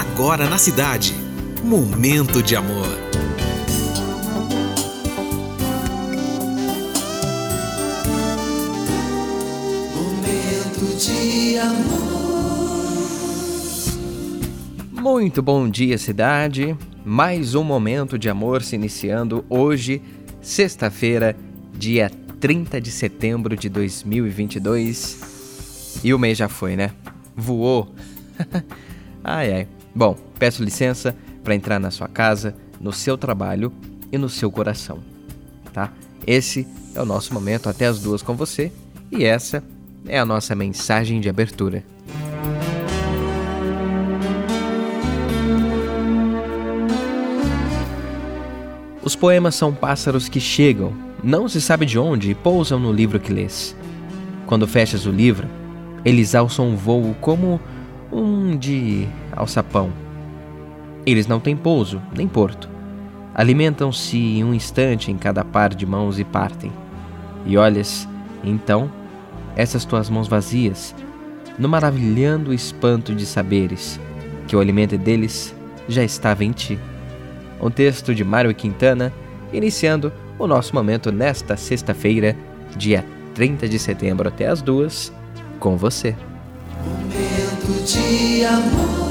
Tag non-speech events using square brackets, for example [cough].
agora na cidade. Momento de amor. Momento de amor. Muito bom dia, cidade. Mais um momento de amor se iniciando hoje, sexta-feira, dia 30 de setembro de 2022. E o mês já foi, né? Voou. [laughs] ai ai. Bom, peço licença para entrar na sua casa, no seu trabalho e no seu coração, tá? Esse é o nosso momento até as duas com você e essa é a nossa mensagem de abertura. Os poemas são pássaros que chegam, não se sabe de onde, e pousam no livro que lês. Quando fechas o livro, eles alçam um voo como um de alçapão. Eles não têm pouso, nem porto. Alimentam-se em um instante em cada par de mãos e partem. E olhas, então, essas tuas mãos vazias, no maravilhando espanto de saberes, que o alimento deles já estava em ti. Um texto de Mário Quintana, iniciando o nosso momento nesta sexta-feira, dia 30 de setembro até as duas, com você. Momento de amor.